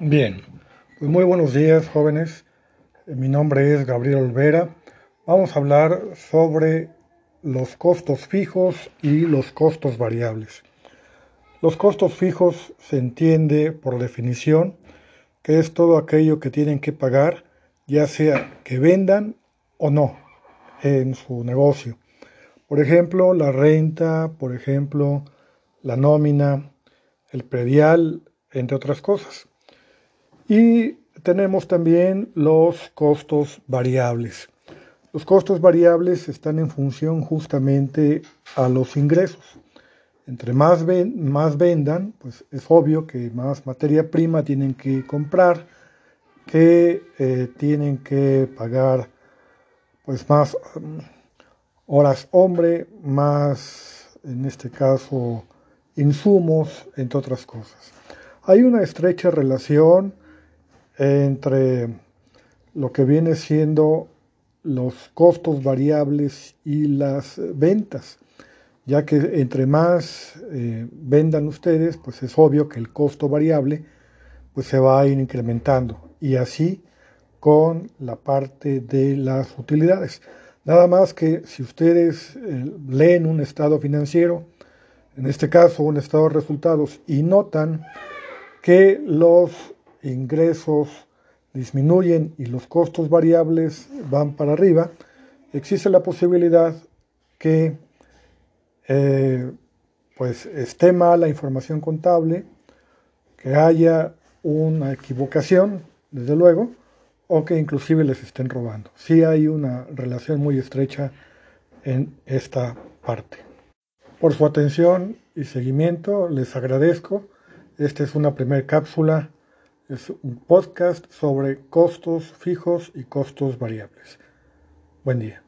Bien, pues muy buenos días jóvenes. Mi nombre es Gabriel Olvera. Vamos a hablar sobre los costos fijos y los costos variables. Los costos fijos se entiende por definición que es todo aquello que tienen que pagar, ya sea que vendan o no en su negocio. Por ejemplo, la renta, por ejemplo, la nómina, el predial, entre otras cosas. Y tenemos también los costos variables. Los costos variables están en función justamente a los ingresos. Entre más, vendan, pues es obvio que más materia prima tienen que comprar, que eh, tienen que pagar pues más mm, horas hombre, más en este caso insumos, entre otras cosas. Hay una estrecha relación entre lo que viene siendo los costos variables y las ventas, ya que entre más eh, vendan ustedes, pues es obvio que el costo variable pues se va a ir incrementando y así con la parte de las utilidades. Nada más que si ustedes eh, leen un estado financiero, en este caso un estado de resultados, y notan que los ingresos disminuyen y los costos variables van para arriba, existe la posibilidad que eh, pues esté mal la información contable, que haya una equivocación, desde luego, o que inclusive les estén robando. Sí hay una relación muy estrecha en esta parte. Por su atención y seguimiento les agradezco. Esta es una primera cápsula es un podcast sobre costos fijos y costos variables. Buen día.